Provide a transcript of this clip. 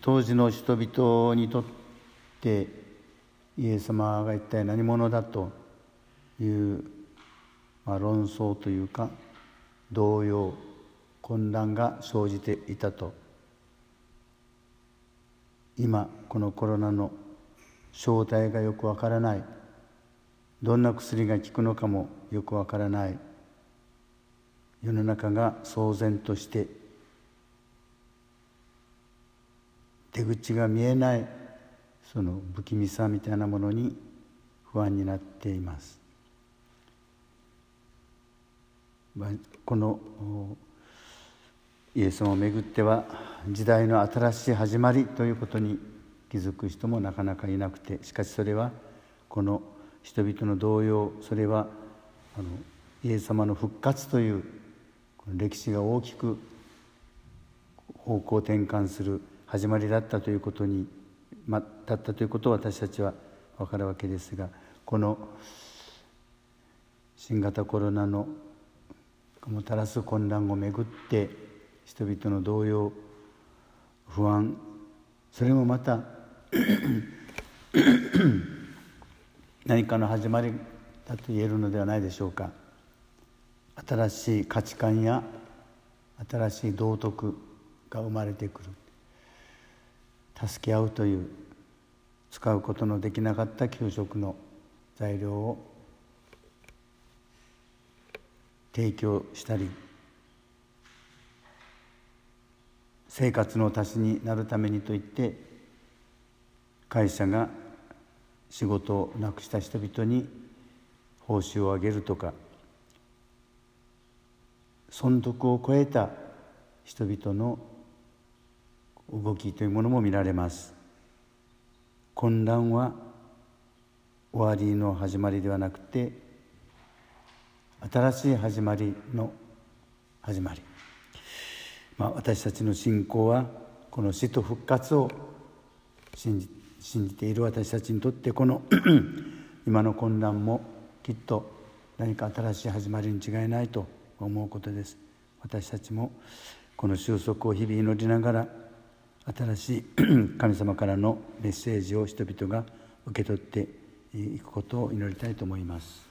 当時の人々にとってイエス様が一体何者だという、まあ、論争というか動揺混乱が生じていたと。今このコロナの正体がよくわからない。どんな薬が効くのかもよくわからない。世の中が騒然として出口が見えないその不気味さみたいなものに不安になっています。このイエス様をめぐっては時代の新しい始まりということに気づく人もなかなかいなくてしかしそれはこの人々の動揺それはあのイエス様の復活という歴史が大きく方向転換する始まりだったということに、ま、だったということを私たちは分かるわけですがこの新型コロナのもたらす混乱をめぐって人々の動揺不安それもまた 何かの始まりだと言えるのではないでしょうか。新しい価値観や新しい道徳が生まれてくる。助け合うという使うことのできなかった給食の材料を提供したり生活の足しになるためにといって会社が仕事をなくした人々に報酬を上げるとか損得を超えた人々の動きというものも見られます。混乱は終わりの始まりではなくて新しい始まりの始まり、まあ、私たちの信仰はこの死と復活を信じ信じている私たちにとってこの 今の混乱もきっと何か新しい始まりに違いないと思うことです。私たちもこの収束を日々祈りながら新しい 神様からのメッセージを人々が受け取っていくことを祈りたいと思います。